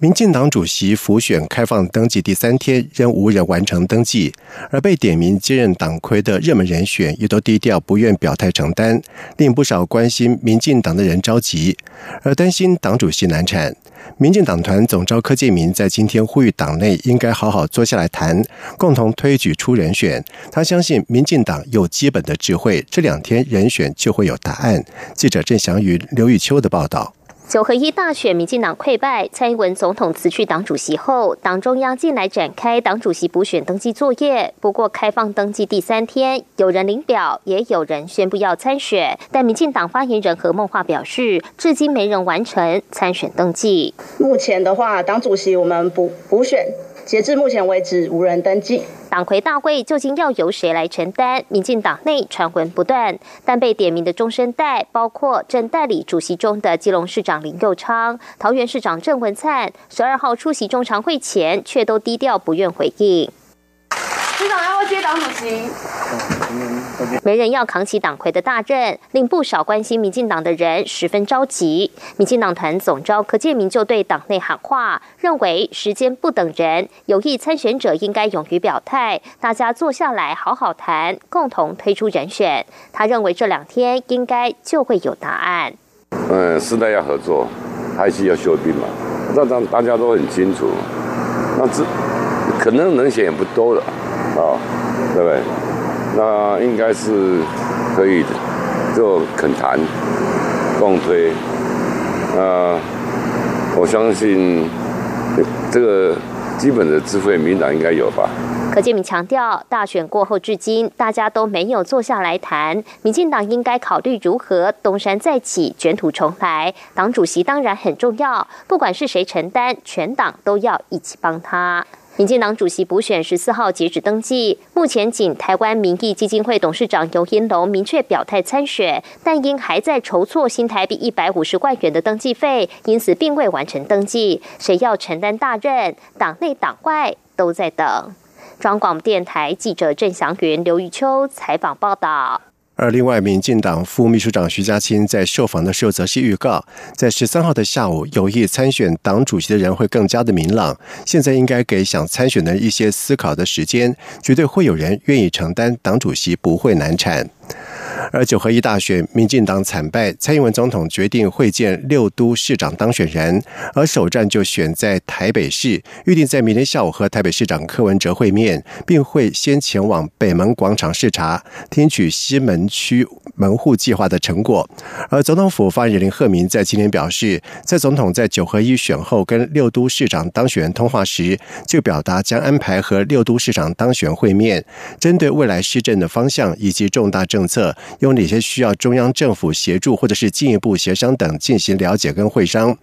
民进党主席辅选开放登记第三天，仍无人完成登记，而被点名接任党魁的热门人选也都低调，不愿表态承担，令不少关心民进党的人着急，而担心党主席难产。民进党团总召柯建明在今天呼吁党内应该好好坐下来谈，共同推举出人选。他相信民进党有基本的智慧，这两天人选就会有答案。记者郑祥宇、刘玉秋的报道。九合一大选，民进党溃败，蔡英文总统辞去党主席后，党中央近来展开党主席补选登记作业。不过，开放登记第三天，有人领表，也有人宣布要参选。但民进党发言人何孟华表示，至今没人完成参选登记。目前的话，党主席我们补补选。截至目前为止，无人登记。党魁大会究竟要由谁来承担？民进党内传闻不断，但被点名的中生代，包括正代理主席中的基隆市长林佑昌、桃园市长郑文灿，十二号出席中常会前，却都低调不愿回应。市长要不要接党主席？没人要扛起党魁的大任，令不少关心民进党的人十分着急。民进党团总召柯建明就对党内喊话，认为时间不等人，有意参选者应该勇于表态，大家坐下来好好谈，共同推出人选。他认为这两天应该就会有答案。嗯，时代要合作，还是要休兵嘛？这让大家都很清楚。那这可能能选也不多了啊，对不对？那应该是可以的，就肯谈共推。那我相信这个基本的智慧，民党应该有吧。柯建明强调，大选过后至今，大家都没有坐下来谈，民进党应该考虑如何东山再起、卷土重来。党主席当然很重要，不管是谁承担，全党都要一起帮他。民进党主席补选十四号截止登记，目前仅台湾民意基金会董事长尤英龙明确表态参选，但因还在筹措新台币一百五十万元的登记费，因此并未完成登记。谁要承担大任，党内党外都在等。中广电台记者郑祥云、刘玉秋采访报道。而另外，民进党副秘书长徐家清在受访的时候，则是预告，在十三号的下午，有意参选党主席的人会更加的明朗。现在应该给想参选的一些思考的时间，绝对会有人愿意承担党主席，不会难产。而九合一大选，民进党惨败，蔡英文总统决定会见六都市长当选人，而首站就选在台北市，预定在明天下午和台北市长柯文哲会面，并会先前往北门广场视察，听取西门区门户计划的成果。而总统府发言人林鹤明在今天表示，在总统在九合一选后跟六都市长当选人通话时，就表达将安排和六都市长当选会面，针对未来施政的方向以及重大政策。有哪些需要中央政府协助，或者是进一步协商等进行了解跟会商？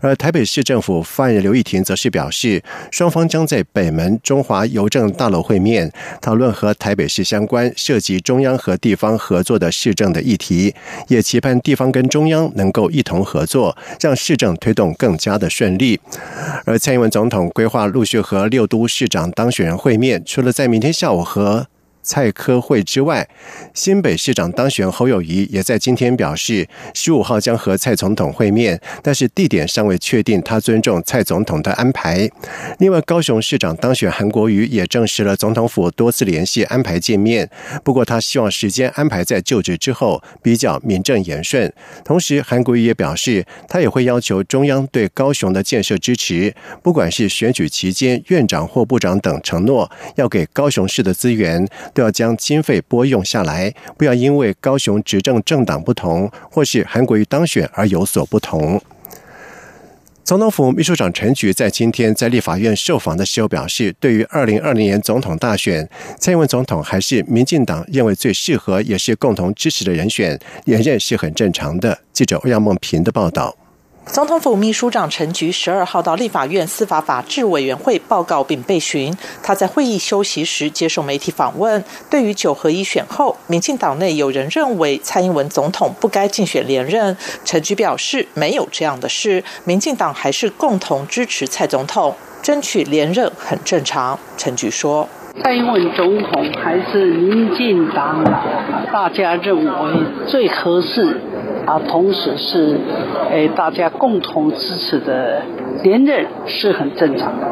而台北市政府发言人刘义婷则是表示，双方将在北门中华邮政大楼会面，讨论和台北市相关、涉及中央和地方合作的市政的议题，也期盼地方跟中央能够一同合作，让市政推动更加的顺利。而蔡英文总统规划陆续和六都市长当选人会面，除了在明天下午和。蔡科会之外，新北市长当选侯友谊也在今天表示，十五号将和蔡总统会面，但是地点尚未确定，他尊重蔡总统的安排。另外，高雄市长当选韩国瑜也证实了总统府多次联系安排见面，不过他希望时间安排在就职之后，比较名正言顺。同时，韩国瑜也表示，他也会要求中央对高雄的建设支持，不管是选举期间院长或部长等承诺要给高雄市的资源。都要将经费拨用下来，不要因为高雄执政政党不同，或是韩国瑜当选而有所不同。总统府秘书长陈菊在今天在立法院受访的时候表示，对于二零二零年总统大选，蔡英文总统还是民进党认为最适合也是共同支持的人选，连任是很正常的。记者欧阳梦平的报道。总统府秘书长陈菊十二号到立法院司法法制委员会报告并被询。他在会议休息时接受媒体访问，对于九合一选后，民进党内有人认为蔡英文总统不该竞选连任，陈菊表示没有这样的事，民进党还是共同支持蔡总统，争取连任很正常。陈菊说：“蔡英文总统还是民进党大家认为最合适。”啊，同时是，诶，大家共同支持的连任是很正常的。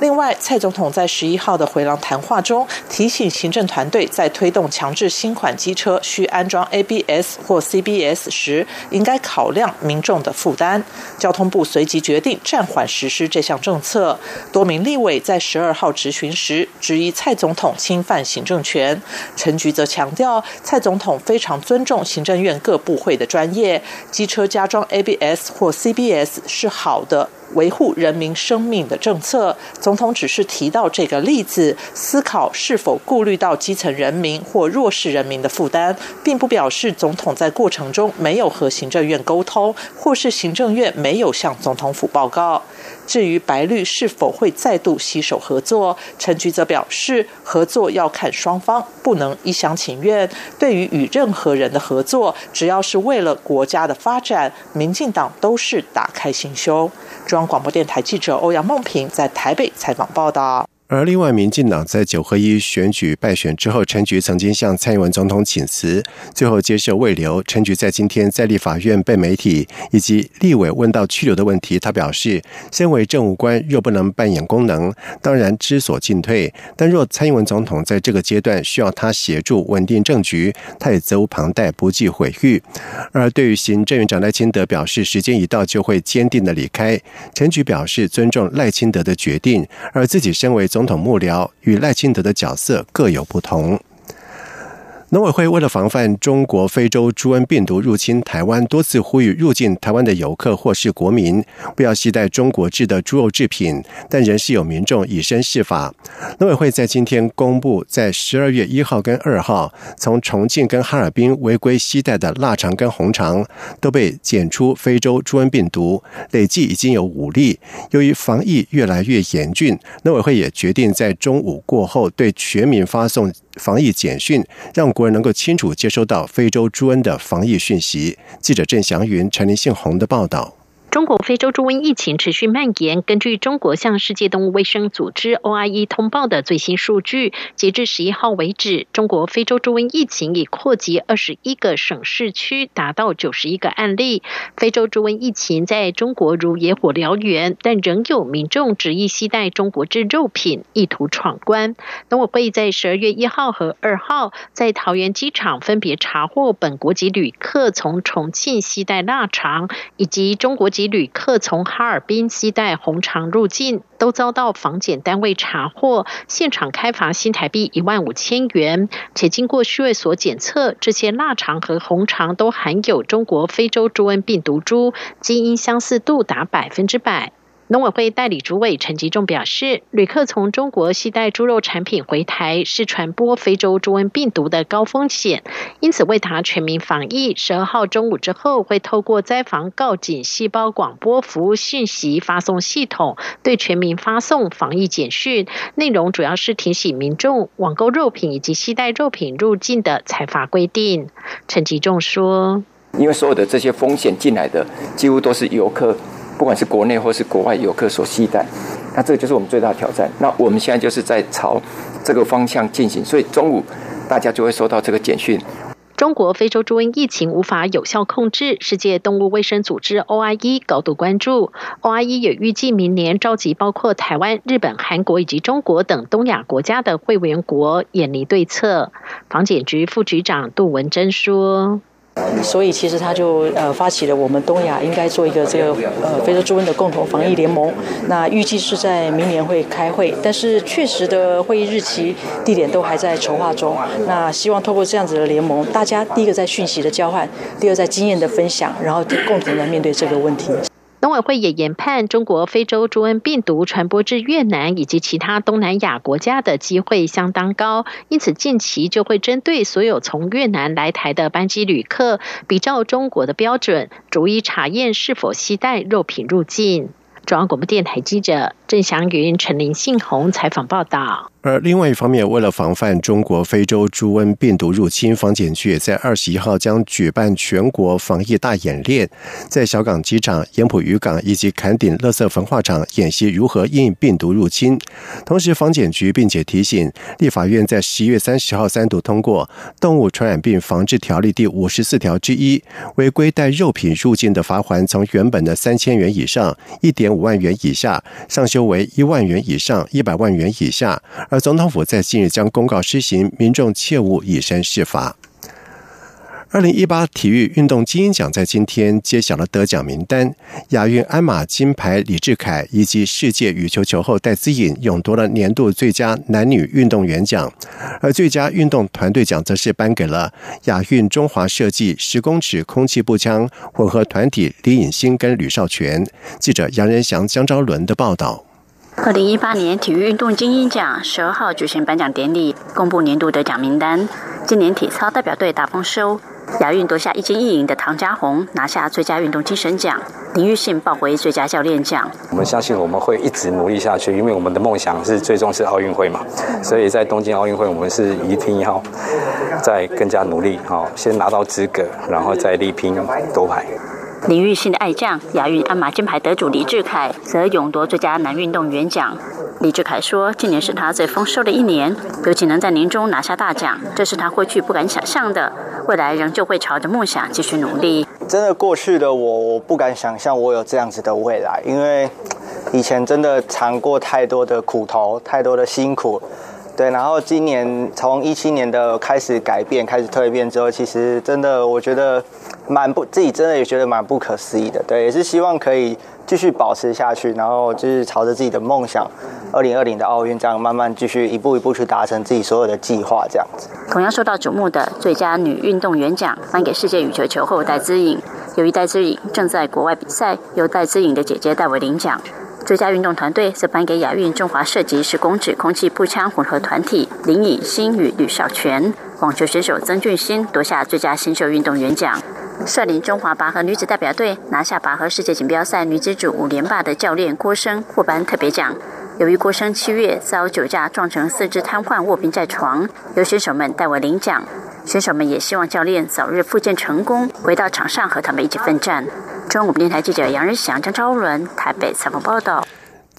另外，蔡总统在十一号的回廊谈话中提醒行政团队，在推动强制新款机车需安装 ABS 或 CBS 时，应该考量民众的负担。交通部随即决定暂缓实施这项政策。多名立委在十二号质询时，质疑蔡总统侵犯行政权。陈菊则强调，蔡总统非常尊重行政院各部会的专业，机车加装 ABS 或 CBS 是好的。维护人民生命的政策，总统只是提到这个例子，思考是否顾虑到基层人民或弱势人民的负担，并不表示总统在过程中没有和行政院沟通，或是行政院没有向总统府报告。至于白绿是否会再度携手合作，陈菊则表示，合作要看双方，不能一厢情愿。对于与任何人的合作，只要是为了国家的发展，民进党都是打开心胸。中央广播电台记者欧阳梦平在台北采访报道。而另外，民进党在九合一选举败选之后，陈菊曾经向蔡英文总统请辞，最后接受未留。陈菊在今天在立法院被媒体以及立委问到去留的问题，他表示，身为政务官，若不能扮演功能，当然知所进退；但若蔡英文总统在这个阶段需要他协助稳定政局，他也责无旁贷，不计毁誉。而对于行政院长赖清德表示，时间一到就会坚定的离开，陈菊表示尊重赖清德的决定，而自己身为总。总统幕僚与赖清德的角色各有不同。农委会为了防范中国非洲猪瘟病毒入侵台湾，多次呼吁入境台湾的游客或是国民不要携带中国制的猪肉制品，但仍是有民众以身试法。农委会在今天公布，在十二月一号跟二号，从重庆跟哈尔滨违规携带的腊肠跟红肠都被检出非洲猪瘟病毒，累计已经有五例。由于防疫越来越严峻，农委会也决定在中午过后对全民发送。防疫简讯，让国人能够清楚接收到非洲猪瘟的防疫讯息。记者郑祥云、陈林信宏的报道。中国非洲猪瘟疫情持续蔓延。根据中国向世界动物卫生组织 OIE 通报的最新数据，截至十一号为止，中国非洲猪瘟疫情已扩及二十一个省市区，达到九十一个案例。非洲猪瘟疫情在中国如野火燎原，但仍有民众执意携带中国制肉品，意图闯关。农委会在十二月一号和二号在桃园机场分别查获本国籍旅客从重庆携带腊肠，以及中国籍。及旅客从哈尔滨携带红肠入境，都遭到防检单位查获，现场开罚新台币一万五千元。且经过区卫所检测，这些腊肠和红肠都含有中国非洲猪瘟病毒株，基因相似度达百分之百。农委会代理主委陈吉仲表示，旅客从中国携带猪肉产品回台是传播非洲猪瘟病毒的高风险，因此为达全民防疫，十二号中午之后会透过灾防告警细胞广播服务讯息发送系统，对全民发送防疫简讯，内容主要是提醒民众网购肉品以及携带肉品入境的采罚规定。陈吉仲说：“因为所有的这些风险进来的，几乎都是游客。”不管是国内或是国外游客所期待，那这个就是我们最大的挑战。那我们现在就是在朝这个方向进行，所以中午大家就会收到这个简讯。中国非洲猪瘟疫情无法有效控制，世界动物卫生组织 OIE 高度关注。OIE 也预计明年召集包括台湾、日本、韩国以及中国等东亚国家的会员国，研拟对策。防检局副局长杜文珍说。所以其实他就呃发起了我们东亚应该做一个这个呃非洲猪瘟的共同防疫联盟。那预计是在明年会开会，但是确实的会议日期、地点都还在筹划中。那希望透过这样子的联盟，大家第一个在讯息的交换，第二在经验的分享，然后共同来面对这个问题。农委会也研判，中国非洲猪瘟病毒传播至越南以及其他东南亚国家的机会相当高，因此近期就会针对所有从越南来台的班机旅客，比照中国的标准，逐一查验是否携带肉品入境。中央广播电台记者郑祥云、陈林信宏采访报道。而另外一方面，为了防范中国非洲猪瘟病毒入侵，防检局在二十一号将举办全国防疫大演练，在小港机场、盐埔渔港以及坎顶垃圾焚化厂演习如何应病毒入侵。同时，防检局并且提醒，立法院在十一月三十号三读通过《动物传染病防治条例》第五十四条之一，违规带肉品入境的罚款从原本的三千元以上一点五万元以下，上修为一万元以上一百万元以下。而总统府在近日将公告施行，民众切勿以身试法。二零一八体育运动金鹰奖在今天揭晓了得奖名单，亚运鞍马金牌李志凯以及世界羽球球后戴资颖勇夺了年度最佳男女运动员奖，而最佳运动团队奖则是颁给了亚运中华设计十公尺空气步枪混合团体李颖欣跟吕少全。记者杨仁祥、江昭伦的报道。二零一八年体育运动精英奖十二号举行颁奖典礼，公布年度得奖名单。今年体操代表队大丰收，亚运夺下一金一银的唐家红拿下最佳运动精神奖，林玉信抱回最佳教练奖。我们相信我们会一直努力下去，因为我们的梦想是最终是奥运会嘛，所以在东京奥运会我们是一拼一号，再更加努力，好先拿到资格，然后再力拼夺牌。林玉信的爱将亚运鞍马金牌得主李志凯则勇夺最佳男运动员奖。李志凯说：“今年是他最丰收的一年，尤其能在年终拿下大奖，这是他过去不敢想象的。未来仍旧会朝着梦想继续努力。”真的，过去的我我不敢想象我有这样子的未来，因为以前真的尝过太多的苦头，太多的辛苦。对，然后今年从一七年的开始改变，开始蜕变之后，其实真的我觉得。蛮不自己真的也觉得蛮不可思议的，对，也是希望可以继续保持下去，然后就是朝着自己的梦想，二零二零的奥运这样慢慢继续一步一步去达成自己所有的计划，这样子。同样受到瞩目的最佳女运动员奖颁给世界羽球球后戴资颖，由于戴资颖正在国外比赛，由戴资颖的姐姐戴维领奖。最佳运动团队则颁给亚运中华射击十公尺空气步枪混合团体林颖欣与吕少全。网球选手曾俊欣夺下最佳新秀运动员奖。率领中华拔河女子代表队拿下拔河世界锦标赛女子组五连霸的教练郭生获颁特别奖。由于郭生七月遭酒驾撞成四肢瘫痪卧病在床，由选手们代为领奖。选手们也希望教练早日复健成功，回到场上和他们一起奋战。中国电台记者杨日祥、张昭伦台北采访报道。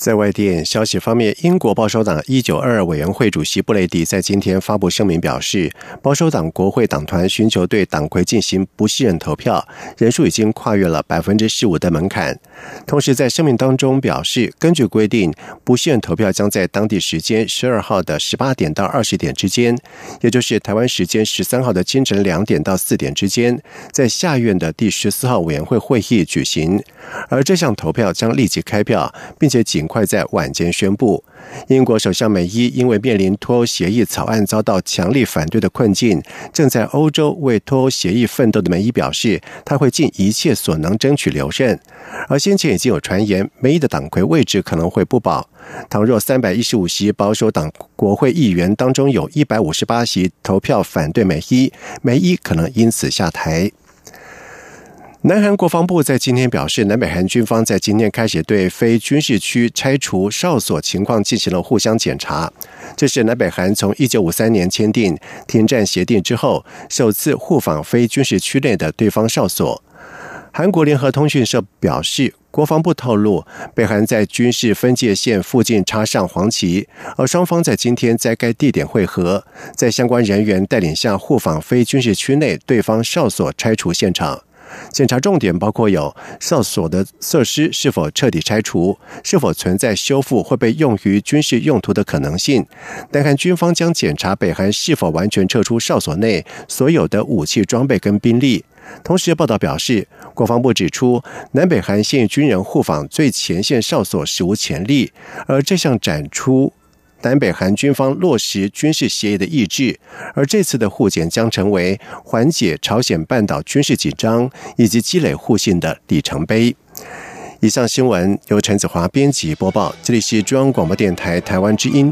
在外电消息方面，英国保守党一九二二委员会主席布雷迪在今天发布声明表示，保守党国会党团寻求对党魁进行不信任投票，人数已经跨越了百分之十五的门槛。同时，在声明当中表示，根据规定，不信任投票将在当地时间十二号的十八点到二十点之间，也就是台湾时间十三号的清晨两点到四点之间，在下院的第十四号委员会会议举行。而这项投票将立即开票，并且仅。快在晚间宣布，英国首相梅伊因为面临脱欧协议草案遭到强力反对的困境，正在欧洲为脱欧协议奋斗的梅伊表示，他会尽一切所能争取留任。而先前已经有传言，梅伊的党魁位置可能会不保。倘若三百一十五席保守党国会议员当中有一百五十八席投票反对梅伊，梅伊可能因此下台。南韩国防部在今天表示，南北韩军方在今天开始对非军事区拆除哨所情况进行了互相检查。这是南北韩从一九五三年签订停战协定之后，首次互访非军事区内的对方哨所。韩国联合通讯社表示，国防部透露，北韩在军事分界线附近插上黄旗，而双方在今天在该地点会合，在相关人员带领下互访非军事区内对方哨所拆除现场。检查重点包括有哨所的设施是否彻底拆除，是否存在修复或被用于军事用途的可能性。南韩军方将检查北韩是否完全撤出哨所内所有的武器装备跟兵力。同时，报道表示，国防部指出，南北韩现军人互访最前线哨所史无前例，而这项展出。南北韩军方落实军事协议的意志，而这次的互检将成为缓解朝鲜半岛军事紧张以及积累互信的里程碑。以上新闻由陈子华编辑播报，这里是中央广播电台台湾之音。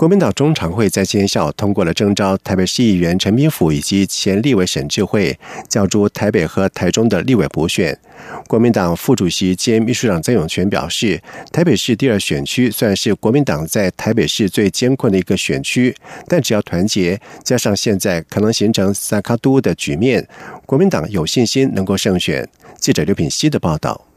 国民党中常会在今天下午通过了征召台北市议员陈明甫以及前立委沈志慧，角逐台北和台中的立委补选。国民党副主席兼秘书长曾永权表示，台北市第二选区虽然是国民党在台北市最艰困的一个选区，但只要团结，加上现在可能形成萨卡都的局面，国民党有信心能够胜选。记者刘品希的报道。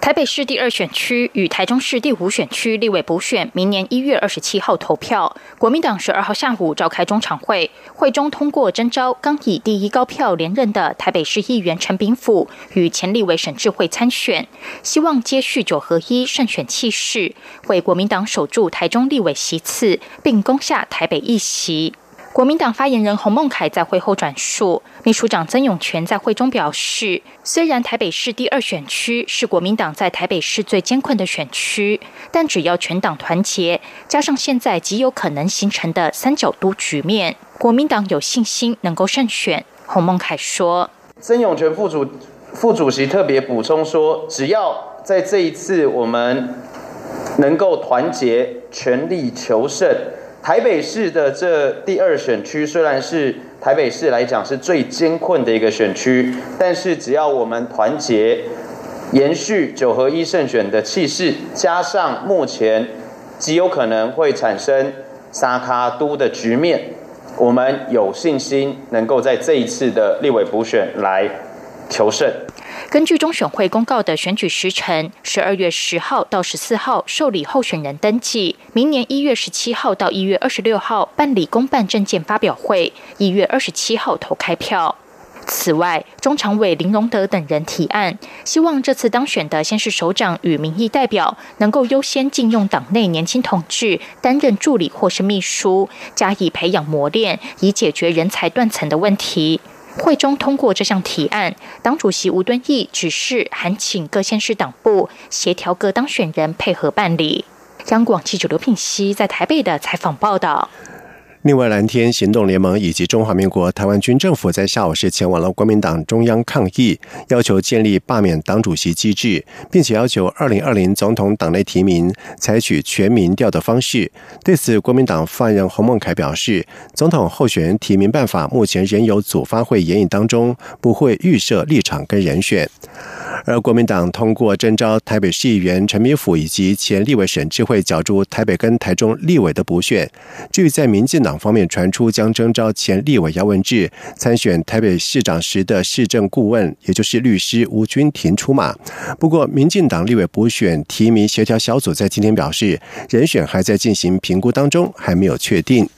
台北市第二选区与台中市第五选区立委补选，明年一月二十七号投票。国民党十二号下午召开中常会，会中通过征召刚以第一高票连任的台北市议员陈炳甫与前立委沈智慧参选，希望接续九合一胜选气势，为国民党守住台中立委席次，并攻下台北一席。国民党发言人洪孟凯在会后转述，秘书长曾永权在会中表示，虽然台北市第二选区是国民党在台北市最艰困的选区，但只要全党团结，加上现在极有可能形成的三角都局面，国民党有信心能够胜选。洪孟凯说，曾永权副主副主席特别补充说，只要在这一次我们能够团结，全力求胜。台北市的这第二选区虽然是台北市来讲是最艰困的一个选区，但是只要我们团结，延续九合一胜选的气势，加上目前极有可能会产生沙卡都的局面，我们有信心能够在这一次的立委补选来求胜。根据中选会公告的选举时程，十二月十号到十四号受理候选人登记，明年一月十七号到一月二十六号办理公办证件发表会，一月二十七号投开票。此外，中常委林荣德等人提案，希望这次当选的先是首长与民意代表能够优先禁用党内年轻同志担任助理或是秘书，加以培养磨练，以解决人才断层的问题。会中通过这项提案，党主席吴敦义指示函请各县市党部协调各当选人配合办理。央广记者刘品熙在台北的采访报道。另外，蓝天行动联盟以及中华民国台湾军政府在下午是前往了国民党中央抗议，要求建立罢免党主席机制，并且要求二零二零总统党内提名采取全民调的方式。对此，国民党发言人洪孟凯表示，总统候选人提名办法目前仍有组发会研议当中，不会预设立场跟人选。而国民党通过征召台北市议员陈明府以及前立委沈智慧角逐台北跟台中立委的补选。至于在民进党方面传出将征召前立委姚文志参选台北市长时的市政顾问，也就是律师吴君庭出马。不过，民进党立委补选提名协调小组在今天表示，人选还在进行评估当中，还没有确定。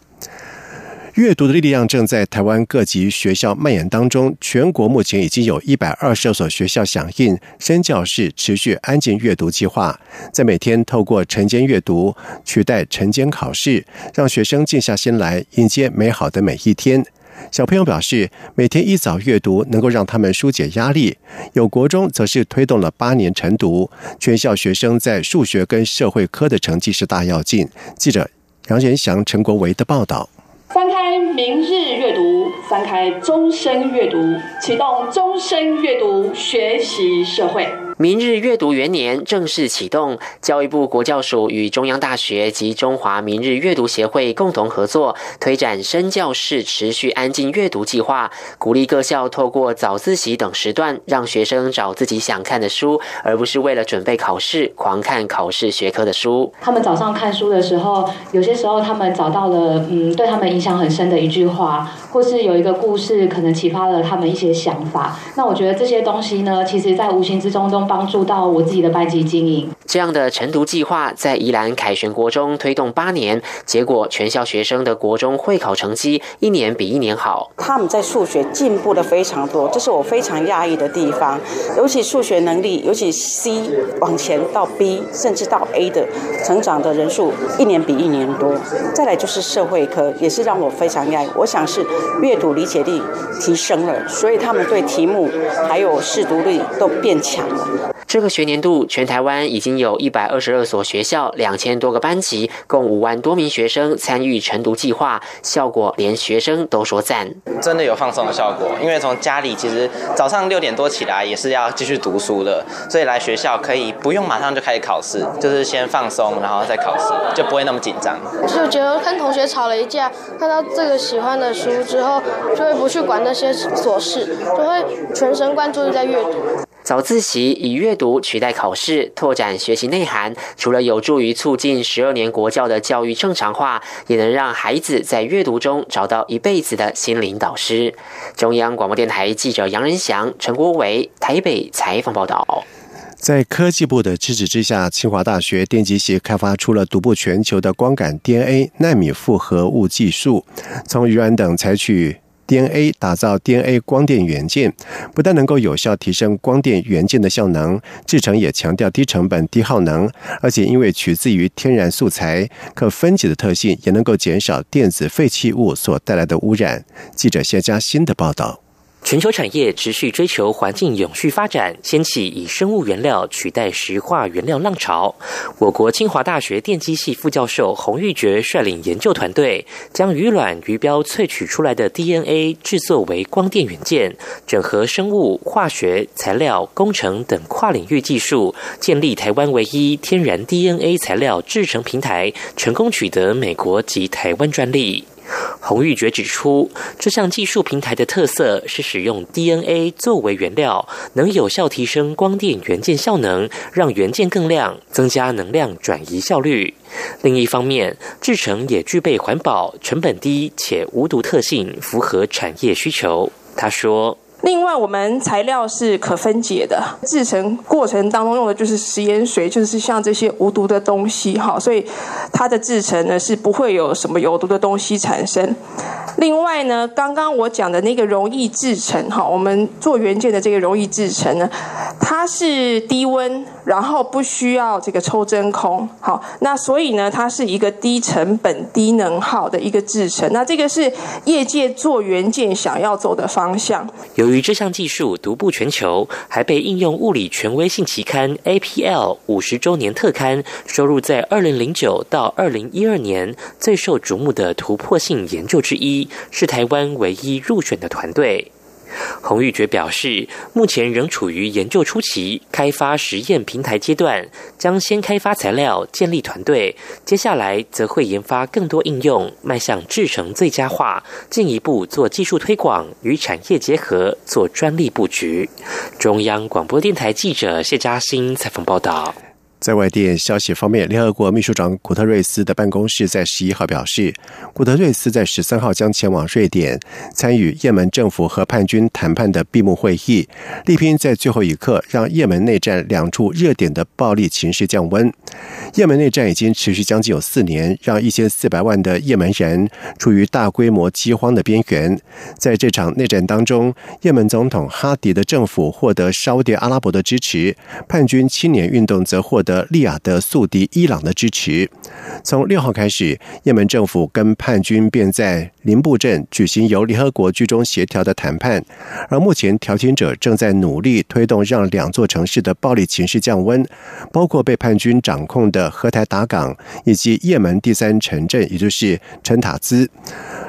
阅读的力量正在台湾各级学校蔓延当中。全国目前已经有一百二十二所学校响应深教室持续安静阅读计划，在每天透过晨间阅读取代晨间考试，让学生静下心来迎接美好的每一天。小朋友表示，每天一早阅读能够让他们疏解压力。有国中则是推动了八年晨读，全校学生在数学跟社会科的成绩是大跃进。记者杨仁祥、陈国维的报道。翻开明日阅读，翻开终身阅读，启动终身阅读学习社会。明日阅读元年正式启动，教育部国教署与中央大学及中华明日阅读协会共同合作，推展深教室持续安静阅读计划，鼓励各校透过早自习等时段，让学生找自己想看的书，而不是为了准备考试狂看考试学科的书。他们早上看书的时候，有些时候他们找到了嗯，对他们影响很深的一句话，或是有一个故事，可能启发了他们一些想法。那我觉得这些东西呢，其实在无形之中都。帮助到我自己的班级经营。这样的晨读计划在宜兰凯旋国中推动八年，结果全校学生的国中会考成绩一年比一年好。他们在数学进步的非常多，这是我非常讶异的地方。尤其数学能力，尤其 C 往前到 B，甚至到 A 的成长的人数，一年比一年多。再来就是社会科，也是让我非常讶异。我想是阅读理解力提升了，所以他们对题目还有视读力都变强了。这个学年度，全台湾已经有一百二十二所学校，两千多个班级，共五万多名学生参与晨读计划，效果连学生都说赞。真的有放松的效果，因为从家里其实早上六点多起来也是要继续读书的，所以来学校可以不用马上就开始考试，就是先放松，然后再考试，就不会那么紧张。就觉得跟同学吵了一架，看到这个喜欢的书之后，就会不去管那些琐事，就会全神贯注在阅读。早自习以阅读取代考试，拓展学习内涵，除了有助于促进十二年国教的教育正常化，也能让孩子在阅读中找到一辈子的心灵导师。中央广播电台记者杨仁祥、陈国伟台北采访报道。在科技部的支持之下，清华大学电机系开发出了独步全球的光感 DNA 纳米复合物技术，从鱼卵等采取。DNA 打造 DNA 光电元件，不但能够有效提升光电元件的效能，制成也强调低成本、低耗能，而且因为取自于天然素材，可分解的特性，也能够减少电子废弃物所带来的污染。记者谢佳欣的报道。全球产业持续追求环境永续发展，掀起以生物原料取代石化原料浪潮。我国清华大学电机系副教授洪玉珏率领研究团队，将鱼卵鱼标萃取出来的 DNA 制作为光电元件，整合生物、化学、材料、工程等跨领域技术，建立台湾唯一天然 DNA 材料制成平台，成功取得美国及台湾专利。洪玉觉指出，这项技术平台的特色是使用 DNA 作为原料，能有效提升光电元件效能，让元件更亮，增加能量转移效率。另一方面，制成也具备环保、成本低且无毒特性，符合产业需求。他说。另外，我们材料是可分解的，制成过程当中用的就是食盐水，就是像这些无毒的东西，哈，所以它的制成呢是不会有什么有毒的东西产生。另外呢，刚刚我讲的那个容易制成，哈，我们做元件的这个容易制成呢，它是低温，然后不需要这个抽真空，好，那所以呢，它是一个低成本、低能耗的一个制成。那这个是业界做元件想要走的方向。有。由于这项技术独步全球，还被应用物理权威性期刊 APL 五十周年特刊收入在二零零九到二零一二年最受瞩目的突破性研究之一，是台湾唯一入选的团队。洪玉珏表示，目前仍处于研究初期，开发实验平台阶段，将先开发材料，建立团队，接下来则会研发更多应用，迈向制成最佳化，进一步做技术推广与产业结合，做专利布局。中央广播电台记者谢嘉欣采访报道。在外电消息方面，联合国秘书长古特瑞斯的办公室在十一号表示，古特瑞斯在十三号将前往瑞典参与也门政府和叛军谈判的闭幕会议，力拼在最后一刻让也门内战两处热点的暴力情势降温。也门内战已经持续将近有四年，让一千四百万的也门人处于大规模饥荒的边缘。在这场内战当中，也门总统哈迪的政府获得沙特阿拉伯的支持，叛军青年运动则获得利雅得宿敌伊朗的支持。从六号开始，也门政府跟叛军便在林布镇举行由联合国居中协调的谈判，而目前调停者正在努力推动让两座城市的暴力情势降温，包括被叛军掌控的荷台达港以及也门第三城镇，也就是陈塔兹。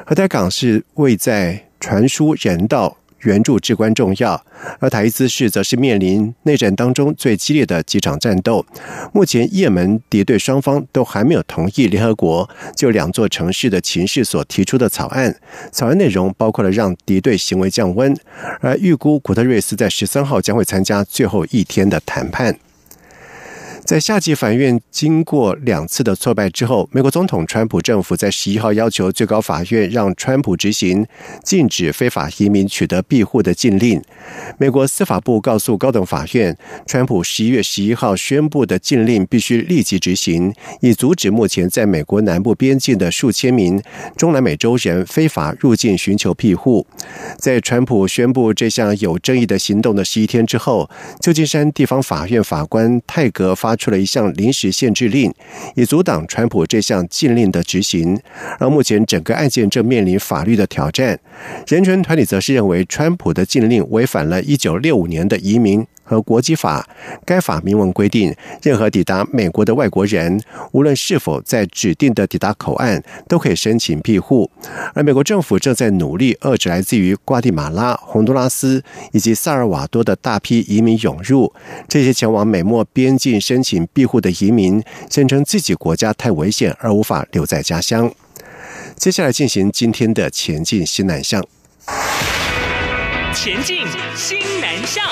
荷台港是位在传输人道。援助至关重要，而塔伊兹市则是面临内战当中最激烈的几场战斗。目前，也门敌对双方都还没有同意联合国就两座城市的情势所提出的草案。草案内容包括了让敌对行为降温，而预估古特瑞斯在十三号将会参加最后一天的谈判。在夏季法院经过两次的挫败之后，美国总统川普政府在十一号要求最高法院让川普执行禁止非法移民取得庇护的禁令。美国司法部告诉高等法院，川普十一月十一号宣布的禁令必须立即执行，以阻止目前在美国南部边境的数千名中南美洲人非法入境寻求庇护。在川普宣布这项有争议的行动的十一天之后，旧金山地方法院法官泰格发。出了一项临时限制令，以阻挡川普这项禁令的执行。而目前整个案件正面临法律的挑战。人权团体则是认为，川普的禁令违反了一九六五年的移民。和国际法，该法明文规定，任何抵达美国的外国人，无论是否在指定的抵达口岸，都可以申请庇护。而美国政府正在努力遏制来自于瓜地马拉、洪都拉斯以及萨尔瓦多的大批移民涌入。这些前往美墨边境申请庇护的移民，声称自己国家太危险而无法留在家乡。接下来进行今天的前进新南向。前进新南向。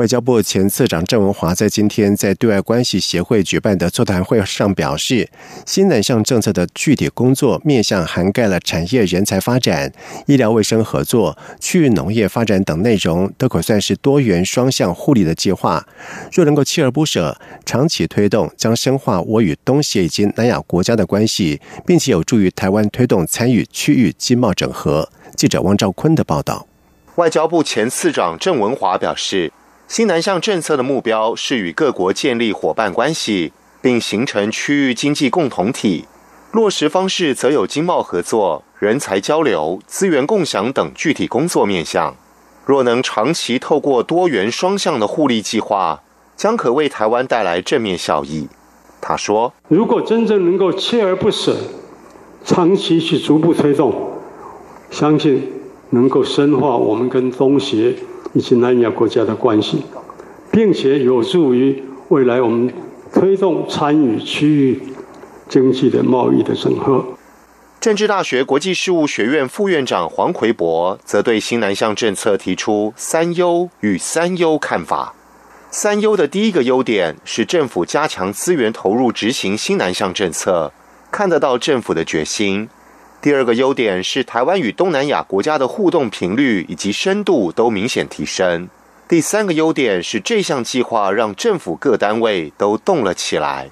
外交部前次长郑文华在今天在对外关系协会举办的座谈会上表示，新南向政策的具体工作面向涵盖了产业人才发展、医疗卫生合作、区域农业发展等内容，都可算是多元双向互利的计划。若能够锲而不舍、长期推动，将深化我与东协以及南亚国家的关系，并且有助于台湾推动参与区域经贸整合。记者汪兆坤的报道。外交部前次长郑文华表示。新南向政策的目标是与各国建立伙伴关系，并形成区域经济共同体。落实方式则有经贸合作、人才交流、资源共享等具体工作面向。若能长期透过多元双向的互利计划，将可为台湾带来正面效益。他说：“如果真正能够锲而不舍、长期去逐步推动，相信能够深化我们跟东协。”以及南亚国家的关系，并且有助于未来我们推动参与区域经济的贸易的整合。政治大学国际事务学院副院长黄奎博则对新南向政策提出“三优”与“三优”看法。“三优”的第一个优点是政府加强资源投入执行新南向政策，看得到政府的决心。第二个优点是台湾与东南亚国家的互动频率以及深度都明显提升。第三个优点是这项计划让政府各单位都动了起来。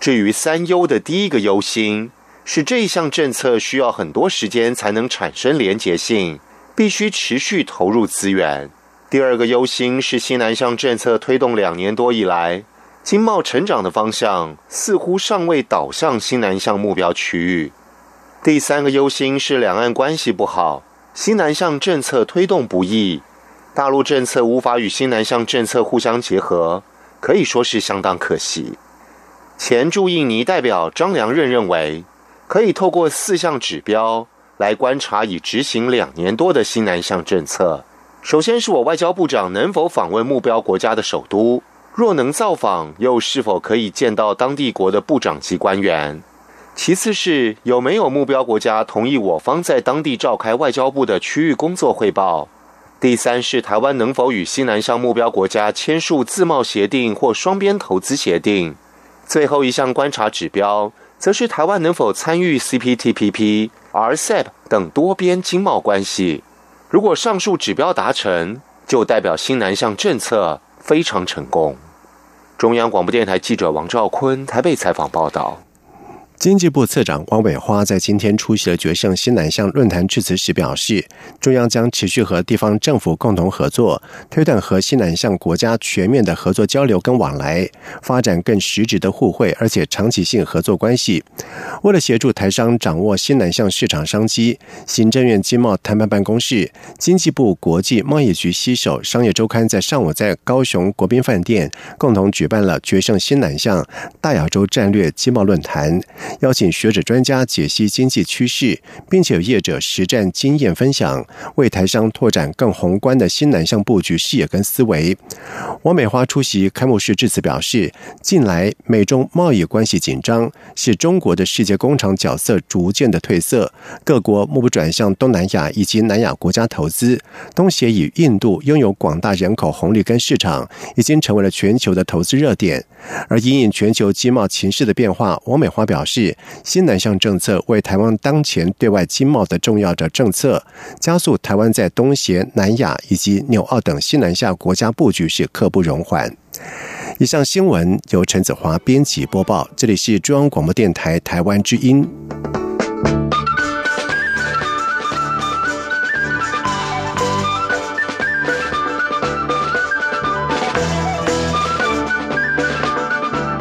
至于三优的第一个忧心是这项政策需要很多时间才能产生连结性，必须持续投入资源。第二个忧心是新南向政策推动两年多以来，经贸成长的方向似乎尚未导向新南向目标区域。第三个忧心是两岸关系不好，新南向政策推动不易，大陆政策无法与新南向政策互相结合，可以说是相当可惜。前驻印尼代表张良任认为，可以透过四项指标来观察已执行两年多的新南向政策。首先是我外交部长能否访问目标国家的首都，若能造访，又是否可以见到当地国的部长级官员？其次是有没有目标国家同意我方在当地召开外交部的区域工作汇报？第三是台湾能否与西南向目标国家签署自贸协定或双边投资协定？最后一项观察指标，则是台湾能否参与 CPTPP、RCEP 等多边经贸关系。如果上述指标达成，就代表新南向政策非常成功。中央广播电台记者王兆坤台北采访报道。经济部次长王伟花在今天出席了决胜新南向论坛致辞时表示，中央将持续和地方政府共同合作，推动和西南向国家全面的合作交流跟往来，发展更实质的互惠而且长期性合作关系。为了协助台商掌握新南向市场商机，行政院经贸谈判办公室、经济部国际贸易局携手商业周刊在上午在高雄国宾饭店共同举办了决胜新南向大亚洲战略经贸论坛。邀请学者专家解析经济趋势，并且有业者实战经验分享，为台商拓展更宏观的新南向布局视野跟思维。王美花出席开幕式致辞表示，近来美中贸易关系紧张，使中国的世界工厂角色逐渐的褪色，各国目不转向东南亚以及南亚国家投资。东协与印度拥有广大人口红利跟市场，已经成为了全球的投资热点。而因应全球经贸情势的变化，王美花表示，新南向政策为台湾当前对外经贸的重要的政策，加速台湾在东协、南亚以及纽澳等西南下国家布局是刻不容缓。以上新闻由陈子华编辑播报，这里是中央广播电台台湾之音。